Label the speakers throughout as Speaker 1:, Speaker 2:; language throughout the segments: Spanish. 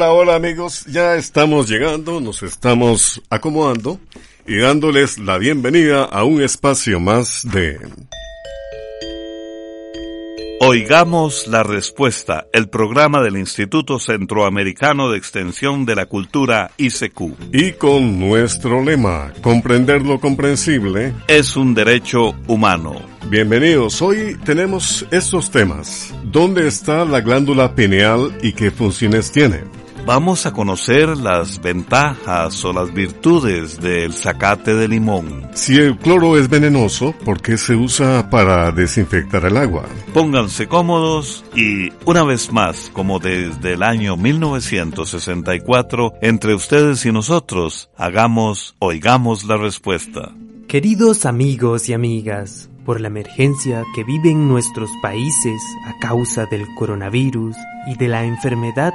Speaker 1: Hola, hola amigos, ya estamos llegando, nos estamos acomodando y dándoles la bienvenida a un espacio más de...
Speaker 2: Oigamos la respuesta, el programa del Instituto Centroamericano de Extensión de la Cultura ICQ.
Speaker 1: Y con nuestro lema, comprender lo comprensible
Speaker 2: es un derecho humano.
Speaker 1: Bienvenidos, hoy tenemos estos temas. ¿Dónde está la glándula pineal y qué funciones tiene?
Speaker 2: Vamos a conocer las ventajas o las virtudes del zacate de limón.
Speaker 1: Si el cloro es venenoso, ¿por qué se usa para desinfectar el agua?
Speaker 2: Pónganse cómodos y una vez más, como desde el año 1964, entre ustedes y nosotros, hagamos, oigamos la respuesta.
Speaker 3: Queridos amigos y amigas, por la emergencia que viven nuestros países a causa del coronavirus y de la enfermedad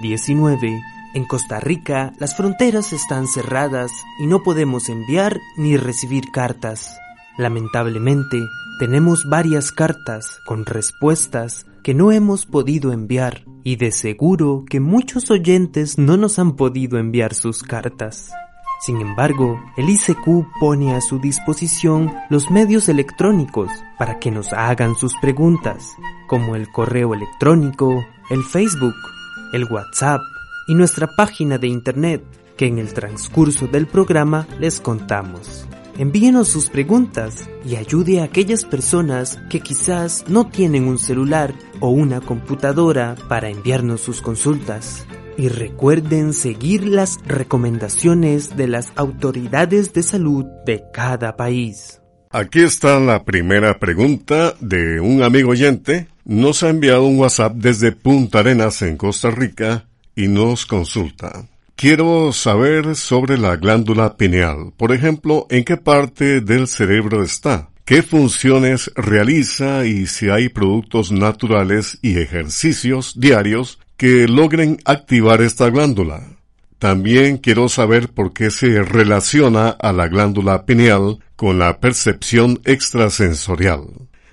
Speaker 3: COVID-19, en Costa Rica las fronteras están cerradas y no podemos enviar ni recibir cartas. Lamentablemente, tenemos varias cartas con respuestas que no hemos podido enviar y de seguro que muchos oyentes no nos han podido enviar sus cartas. Sin embargo, el ICQ pone a su disposición los medios electrónicos para que nos hagan sus preguntas, como el correo electrónico, el Facebook, el WhatsApp y nuestra página de Internet que en el transcurso del programa les contamos. Envíenos sus preguntas y ayude a aquellas personas que quizás no tienen un celular o una computadora para enviarnos sus consultas. Y recuerden seguir las recomendaciones de las autoridades de salud de cada país.
Speaker 1: Aquí está la primera pregunta de un amigo oyente. Nos ha enviado un WhatsApp desde Punta Arenas en Costa Rica y nos consulta. Quiero saber sobre la glándula pineal. Por ejemplo, ¿en qué parte del cerebro está? ¿Qué funciones realiza y si hay productos naturales y ejercicios diarios que logren activar esta glándula. También quiero saber por qué se relaciona a la glándula pineal con la percepción extrasensorial.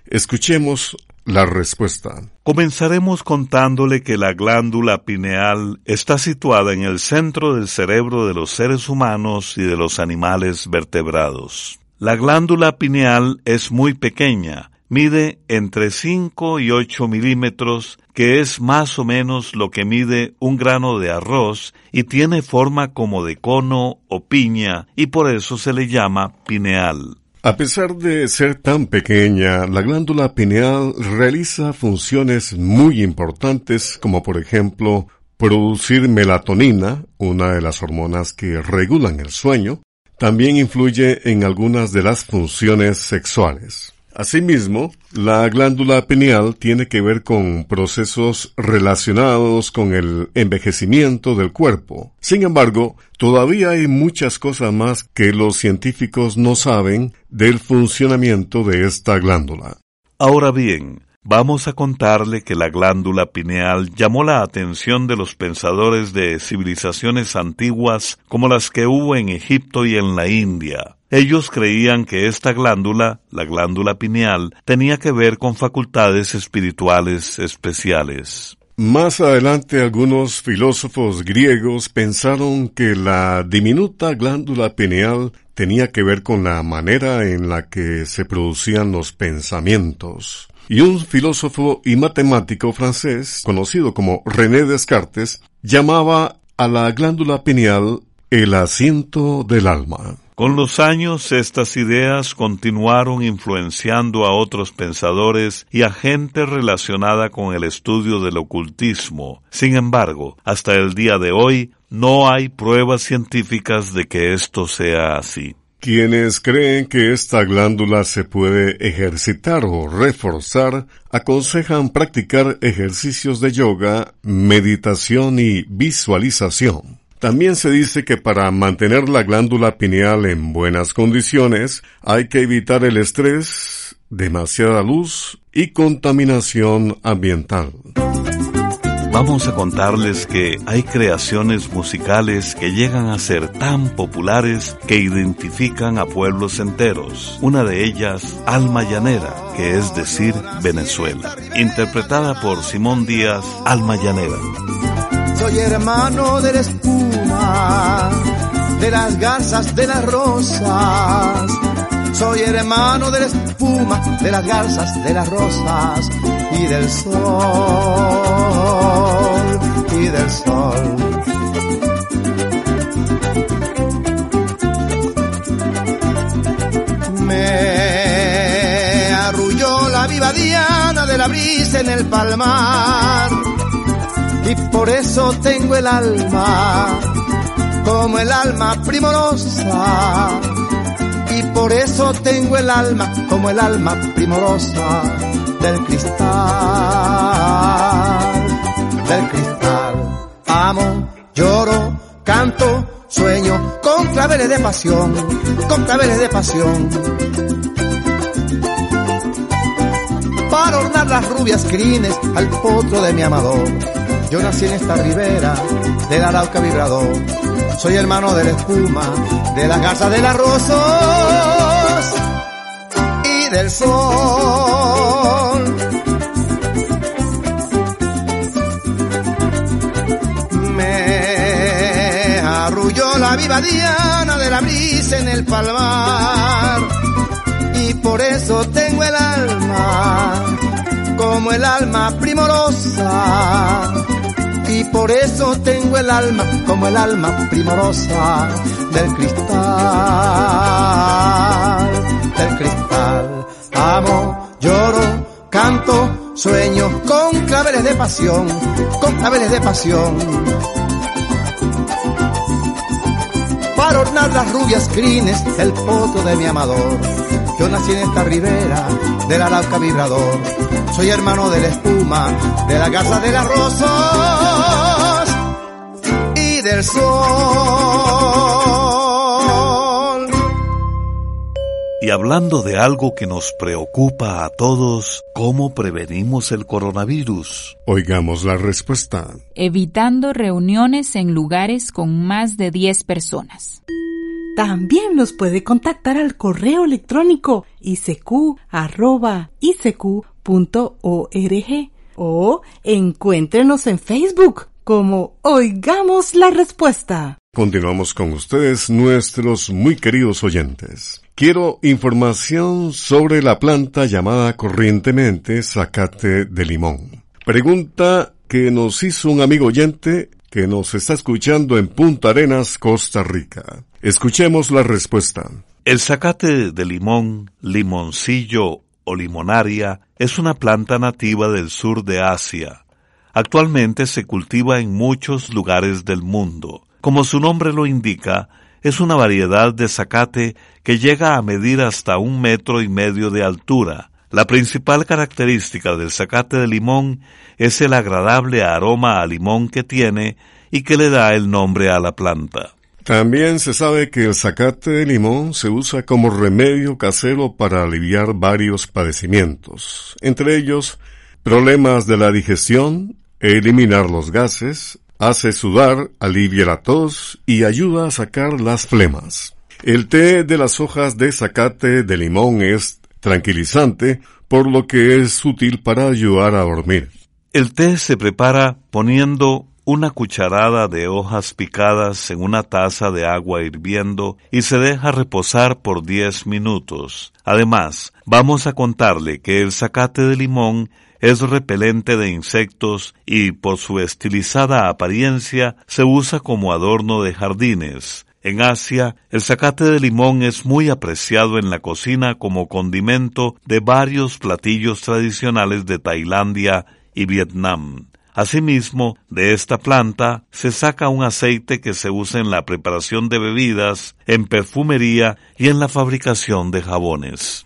Speaker 1: Escuchemos la respuesta.
Speaker 2: Comenzaremos contándole que la glándula pineal está situada en el centro del cerebro de los seres humanos y de los animales vertebrados. La glándula pineal es muy pequeña, mide entre 5 y 8 milímetros, que es más o menos lo que mide un grano de arroz y tiene forma como de cono o piña y por eso se le llama pineal.
Speaker 1: A pesar de ser tan pequeña, la glándula pineal realiza funciones muy importantes como por ejemplo producir melatonina, una de las hormonas que regulan el sueño, también influye en algunas de las funciones sexuales. Asimismo, la glándula pineal tiene que ver con procesos relacionados con el envejecimiento del cuerpo. Sin embargo, todavía hay muchas cosas más que los científicos no saben del funcionamiento de esta glándula.
Speaker 2: Ahora bien, vamos a contarle que la glándula pineal llamó la atención de los pensadores de civilizaciones antiguas como las que hubo en Egipto y en la India. Ellos creían que esta glándula, la glándula pineal, tenía que ver con facultades espirituales especiales.
Speaker 1: Más adelante algunos filósofos griegos pensaron que la diminuta glándula pineal tenía que ver con la manera en la que se producían los pensamientos. y un filósofo y matemático francés, conocido como René Descartes, llamaba a la glándula pineal el asiento del alma.
Speaker 2: Con los años estas ideas continuaron influenciando a otros pensadores y a gente relacionada con el estudio del ocultismo. Sin embargo, hasta el día de hoy no hay pruebas científicas de que esto sea así.
Speaker 1: Quienes creen que esta glándula se puede ejercitar o reforzar, aconsejan practicar ejercicios de yoga, meditación y visualización. También se dice que para mantener la glándula pineal en buenas condiciones hay que evitar el estrés, demasiada luz y contaminación ambiental.
Speaker 2: Vamos a contarles que hay creaciones musicales que llegan a ser tan populares que identifican a pueblos enteros. Una de ellas, Alma Llanera, que es decir, Venezuela. Interpretada por Simón Díaz, Alma Llanera.
Speaker 4: Soy hermano de la de las garzas, de las rosas. Soy hermano de la espuma, de las garzas, de las rosas y del sol del sol. Me arrulló la viva diana de la brisa en el palmar y por eso tengo el alma como el alma primorosa y por eso tengo el alma como el alma primorosa del cristal, del cristal amo, lloro, canto, sueño, con claveles de pasión, con claveles de pasión. Para ornar las rubias crines al potro de mi amador. Yo nací en esta ribera del arauca vibrador. Soy hermano de la espuma, de la garza de las rosas y del sol. la viva diana de la brisa en el palmar. Y por eso tengo el alma como el alma primorosa. Y por eso tengo el alma como el alma primorosa del cristal, del cristal. Amo, lloro, canto, sueño con claveles de pasión, con claveles de pasión para ornar las rubias crines el poto de mi amador. Yo nací en esta ribera del Arauca vibrador. Soy hermano de la espuma, de la casa de las rosas y del sol.
Speaker 2: Y hablando de algo que nos preocupa a todos, ¿cómo prevenimos el coronavirus?
Speaker 1: Oigamos la respuesta.
Speaker 5: Evitando reuniones en lugares con más de 10 personas.
Speaker 6: También nos puede contactar al correo electrónico isq.org o encuéntrenos en Facebook como Oigamos la Respuesta.
Speaker 1: Continuamos con ustedes, nuestros muy queridos oyentes. Quiero información sobre la planta llamada corrientemente zacate de limón. Pregunta que nos hizo un amigo oyente que nos está escuchando en Punta Arenas, Costa Rica. Escuchemos la respuesta.
Speaker 2: El zacate de limón, limoncillo o limonaria es una planta nativa del sur de Asia. Actualmente se cultiva en muchos lugares del mundo. Como su nombre lo indica, es una variedad de zacate que llega a medir hasta un metro y medio de altura. La principal característica del zacate de limón es el agradable aroma a limón que tiene y que le da el nombre a la planta.
Speaker 1: También se sabe que el zacate de limón se usa como remedio casero para aliviar varios padecimientos, entre ellos problemas de la digestión, eliminar los gases, hace sudar, alivia la tos y ayuda a sacar las flemas. El té de las hojas de zacate de limón es tranquilizante, por lo que es útil para ayudar a dormir.
Speaker 2: El té se prepara poniendo una cucharada de hojas picadas en una taza de agua hirviendo y se deja reposar por 10 minutos. Además, vamos a contarle que el zacate de limón es repelente de insectos y por su estilizada apariencia se usa como adorno de jardines. En Asia, el zacate de limón es muy apreciado en la cocina como condimento de varios platillos tradicionales de Tailandia y Vietnam. Asimismo, de esta planta se saca un aceite que se usa en la preparación de bebidas, en perfumería y en la fabricación de jabones.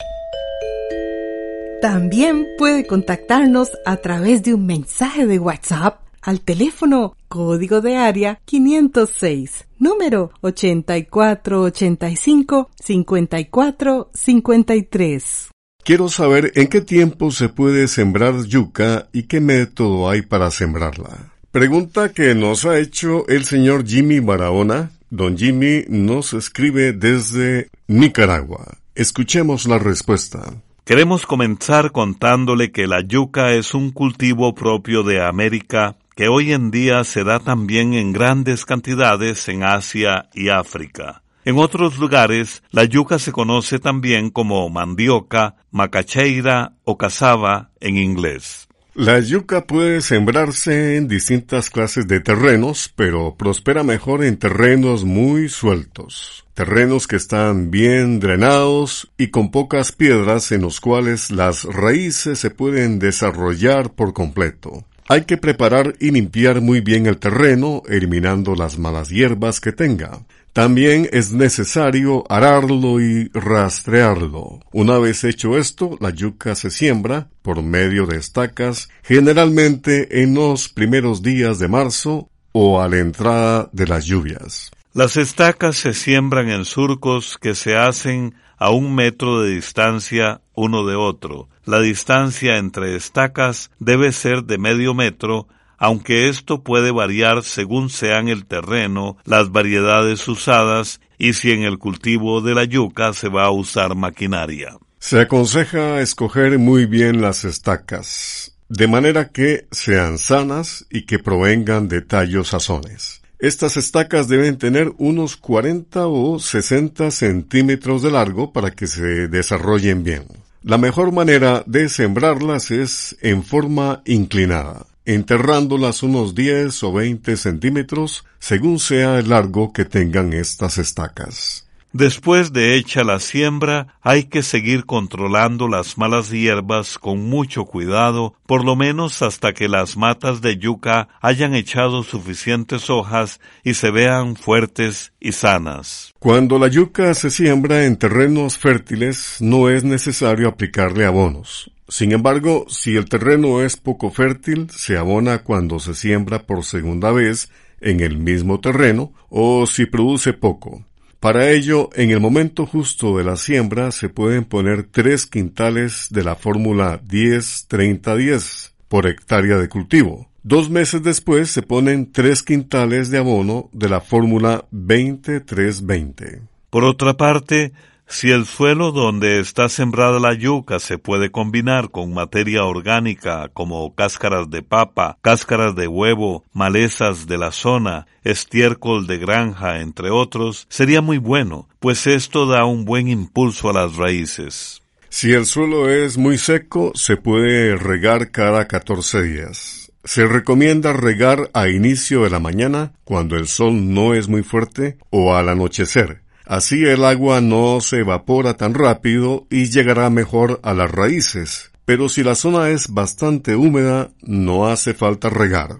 Speaker 6: También puede contactarnos a través de un mensaje de WhatsApp al teléfono código de área 506, número 8485-5453.
Speaker 1: Quiero saber en qué tiempo se puede sembrar yuca y qué método hay para sembrarla. Pregunta que nos ha hecho el señor Jimmy Barahona. Don Jimmy nos escribe desde Nicaragua. Escuchemos la respuesta.
Speaker 2: Queremos comenzar contándole que la yuca es un cultivo propio de América que hoy en día se da también en grandes cantidades en Asia y África. En otros lugares, la yuca se conoce también como mandioca, macacheira o cazaba en inglés.
Speaker 1: La yuca puede sembrarse en distintas clases de terrenos, pero prospera mejor en terrenos muy sueltos. Terrenos que están bien drenados y con pocas piedras en los cuales las raíces se pueden desarrollar por completo. Hay que preparar y limpiar muy bien el terreno, eliminando las malas hierbas que tenga. También es necesario ararlo y rastrearlo. Una vez hecho esto, la yuca se siembra por medio de estacas, generalmente en los primeros días de marzo o a la entrada de las lluvias.
Speaker 2: Las estacas se siembran en surcos que se hacen a un metro de distancia uno de otro. La distancia entre estacas debe ser de medio metro, aunque esto puede variar según sean el terreno, las variedades usadas y si en el cultivo de la yuca se va a usar maquinaria.
Speaker 1: Se aconseja escoger muy bien las estacas, de manera que sean sanas y que provengan de tallos sazones. Estas estacas deben tener unos 40 o 60 centímetros de largo para que se desarrollen bien. La mejor manera de sembrarlas es en forma inclinada, enterrándolas unos 10 o 20 centímetros según sea el largo que tengan estas estacas.
Speaker 2: Después de hecha la siembra, hay que seguir controlando las malas hierbas con mucho cuidado, por lo menos hasta que las matas de yuca hayan echado suficientes hojas y se vean fuertes y sanas.
Speaker 1: Cuando la yuca se siembra en terrenos fértiles, no es necesario aplicarle abonos. Sin embargo, si el terreno es poco fértil, se abona cuando se siembra por segunda vez en el mismo terreno o si produce poco. Para ello, en el momento justo de la siembra se pueden poner tres quintales de la fórmula 10-30-10 por hectárea de cultivo. Dos meses después se ponen tres quintales de abono de la fórmula 20-3-20.
Speaker 2: Por otra parte, si el suelo donde está sembrada la yuca se puede combinar con materia orgánica como cáscaras de papa, cáscaras de huevo, malezas de la zona, estiércol de granja, entre otros, sería muy bueno, pues esto da un buen impulso a las raíces.
Speaker 1: Si el suelo es muy seco, se puede regar cada 14 días. Se recomienda regar a inicio de la mañana, cuando el sol no es muy fuerte, o al anochecer Así el agua no se evapora tan rápido y llegará mejor a las raíces. Pero si la zona es bastante húmeda, no hace falta regar.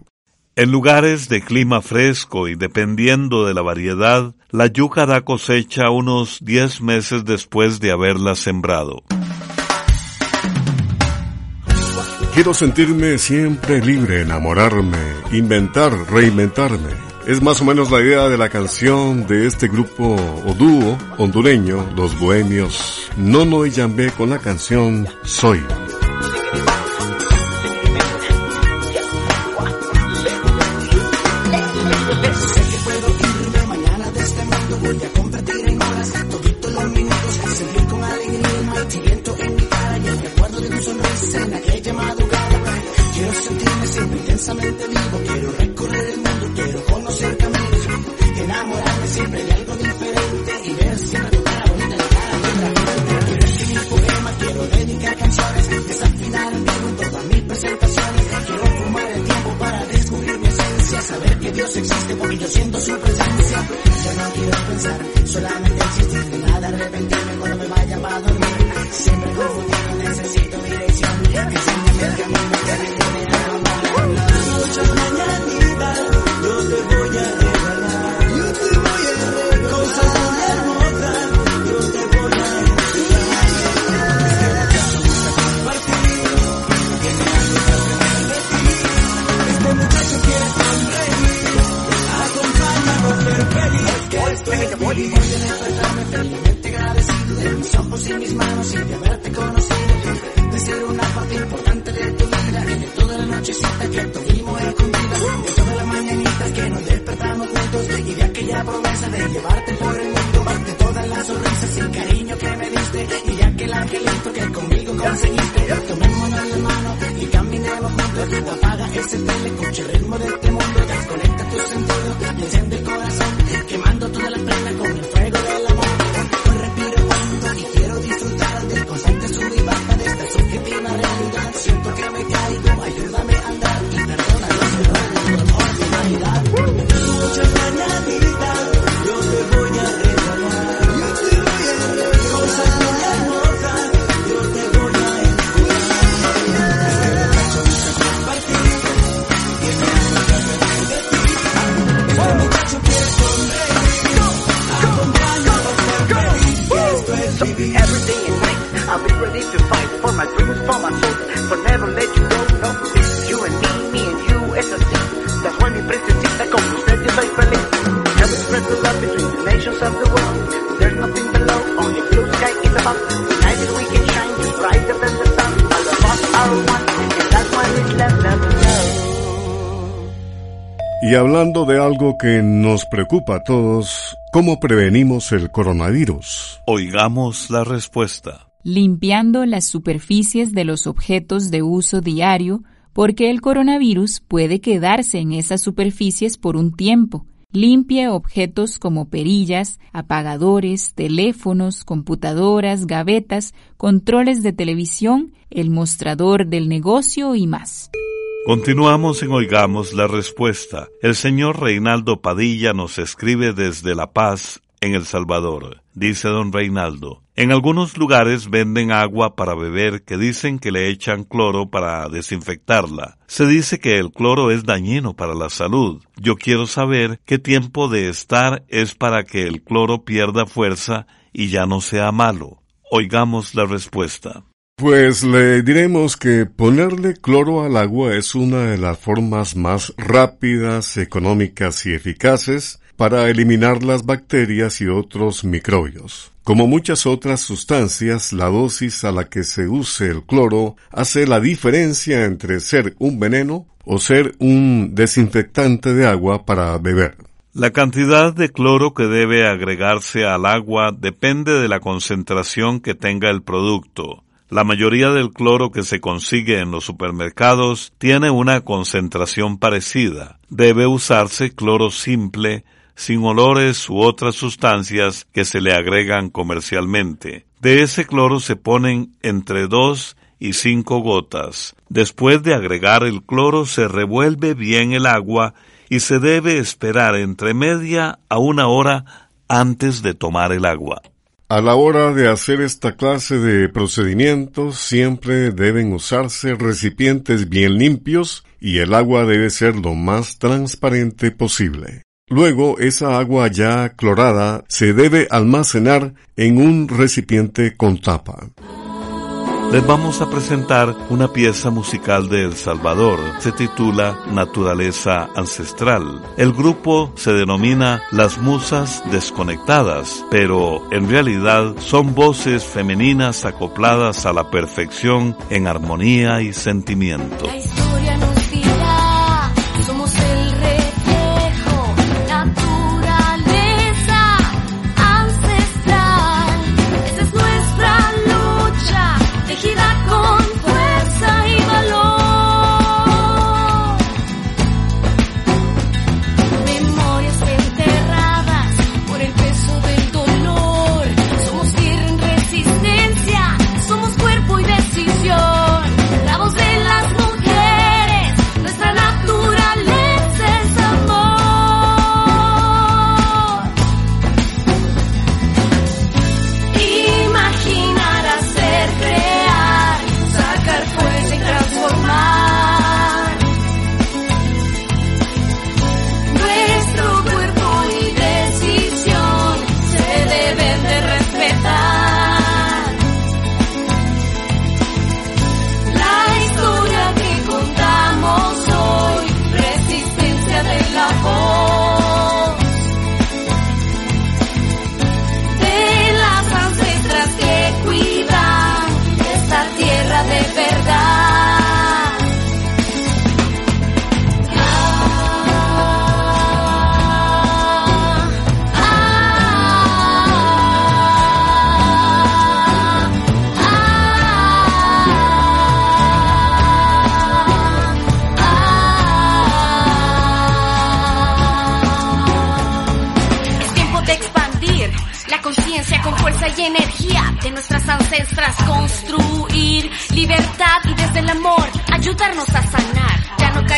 Speaker 2: En lugares de clima fresco y dependiendo de la variedad, la yuca da cosecha unos 10 meses después de haberla sembrado.
Speaker 1: Quiero sentirme siempre libre, enamorarme, inventar, reinventarme. Es más o menos la idea de la canción de este grupo o dúo hondureño, Los Bohemios, Nono y Yambé con la canción Soy. Algo que nos preocupa a todos, ¿cómo prevenimos el coronavirus?
Speaker 2: Oigamos la respuesta.
Speaker 5: limpiando las superficies de los objetos de uso diario, porque el coronavirus puede quedarse en esas superficies por un tiempo. Limpie objetos como perillas, apagadores, teléfonos, computadoras, gavetas, controles de televisión, el mostrador del negocio y más.
Speaker 2: Continuamos en Oigamos la Respuesta. El señor Reinaldo Padilla nos escribe desde La Paz, en El Salvador. Dice don Reinaldo, en algunos lugares venden agua para beber que dicen que le echan cloro para desinfectarla. Se dice que el cloro es dañino para la salud. Yo quiero saber qué tiempo de estar es para que el cloro pierda fuerza y ya no sea malo. Oigamos la respuesta.
Speaker 1: Pues le diremos que ponerle cloro al agua es una de las formas más rápidas, económicas y eficaces para eliminar las bacterias y otros microbios. Como muchas otras sustancias, la dosis a la que se use el cloro hace la diferencia entre ser un veneno o ser un desinfectante de agua para beber.
Speaker 2: La cantidad de cloro que debe agregarse al agua depende de la concentración que tenga el producto. La mayoría del cloro que se consigue en los supermercados tiene una concentración parecida. Debe usarse cloro simple, sin olores u otras sustancias que se le agregan comercialmente. De ese cloro se ponen entre dos y cinco gotas. Después de agregar el cloro se revuelve bien el agua y se debe esperar entre media a una hora antes de tomar el agua.
Speaker 1: A la hora de hacer esta clase de procedimientos siempre deben usarse recipientes bien limpios y el agua debe ser lo más transparente posible. Luego esa agua ya clorada se debe almacenar en un recipiente con tapa.
Speaker 2: Les vamos a presentar una pieza musical de El Salvador. Se titula Naturaleza Ancestral. El grupo se denomina Las Musas Desconectadas, pero en realidad son voces femeninas acopladas a la perfección en armonía y sentimiento.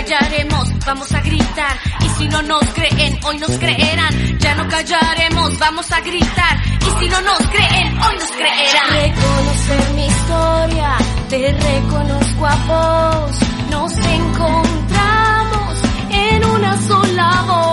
Speaker 7: Callaremos, vamos a gritar. Y si no nos creen, hoy nos creerán. Ya no callaremos, vamos a gritar. Y si no nos creen, hoy nos creerán. Reconocer mi historia, te reconozco a vos. Nos encontramos en una sola voz.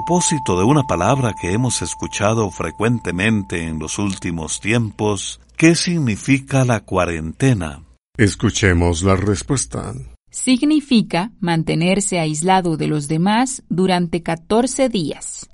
Speaker 2: Propósito de una palabra que hemos escuchado frecuentemente en los últimos tiempos, ¿qué significa la cuarentena?
Speaker 1: Escuchemos la respuesta.
Speaker 5: Significa mantenerse aislado de los demás durante 14 días.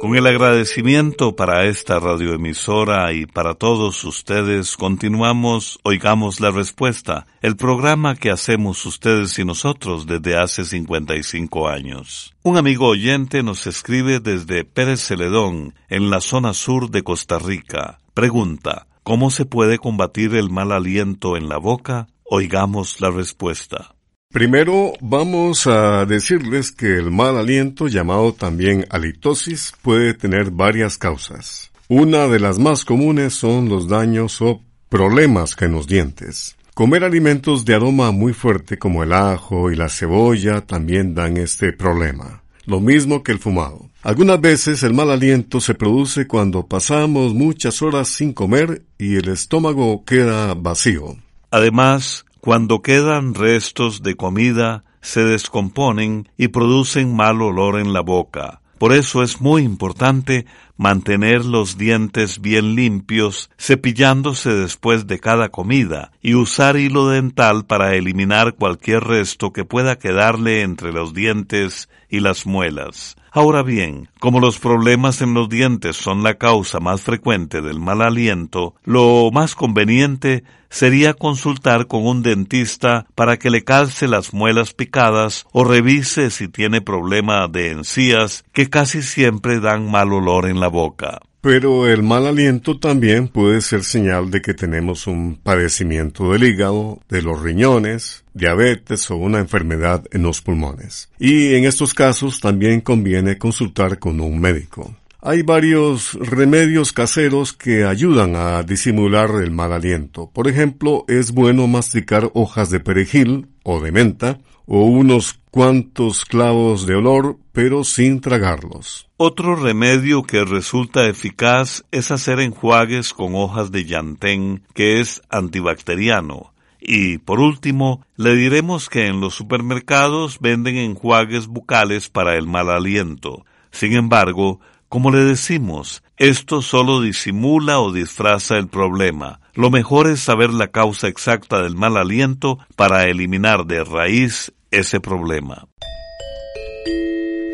Speaker 2: Con el agradecimiento para esta radioemisora y para todos ustedes, continuamos Oigamos la Respuesta, el programa que hacemos ustedes y nosotros desde hace 55 años. Un amigo oyente nos escribe desde Pérez Celedón, en la zona sur de Costa Rica. Pregunta, ¿cómo se puede combatir el mal aliento en la boca? Oigamos la respuesta.
Speaker 1: Primero vamos a decirles que el mal aliento, llamado también halitosis, puede tener varias causas. Una de las más comunes son los daños o problemas en los dientes. Comer alimentos de aroma muy fuerte como el ajo y la cebolla también dan este problema. Lo mismo que el fumado. Algunas veces el mal aliento se produce cuando pasamos muchas horas sin comer y el estómago queda vacío.
Speaker 2: Además, cuando quedan restos de comida, se descomponen y producen mal olor en la boca. Por eso es muy importante mantener los dientes bien limpios, cepillándose después de cada comida, y usar hilo dental para eliminar cualquier resto que pueda quedarle entre los dientes y las muelas. Ahora bien, como los problemas en los dientes son la causa más frecuente del mal aliento, lo más conveniente sería consultar con un dentista para que le calce las muelas picadas o revise si tiene problema de encías que casi siempre dan mal olor en la boca.
Speaker 1: Pero el mal aliento también puede ser señal de que tenemos un padecimiento del hígado, de los riñones, diabetes o una enfermedad en los pulmones. Y en estos casos también conviene consultar con un médico. Hay varios remedios caseros que ayudan a disimular el mal aliento. Por ejemplo, es bueno masticar hojas de perejil o de menta o unos cuantos clavos de olor, pero sin tragarlos.
Speaker 2: Otro remedio que resulta eficaz es hacer enjuagues con hojas de llantén, que es antibacteriano. Y por último, le diremos que en los supermercados venden enjuagues bucales para el mal aliento. Sin embargo, como le decimos, esto solo disimula o disfraza el problema. Lo mejor es saber la causa exacta del mal aliento para eliminar de raíz ese problema.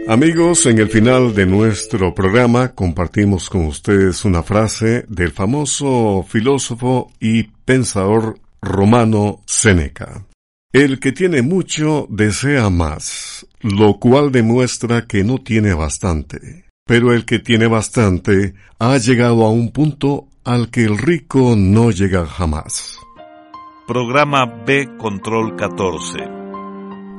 Speaker 1: Amigos, en el final de nuestro programa compartimos con ustedes una frase del famoso filósofo y pensador romano Séneca. El que tiene mucho desea más, lo cual demuestra que no tiene bastante. Pero el que tiene bastante ha llegado a un punto al que el rico no llega jamás.
Speaker 2: programa B Control 14.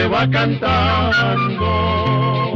Speaker 8: que va cantando.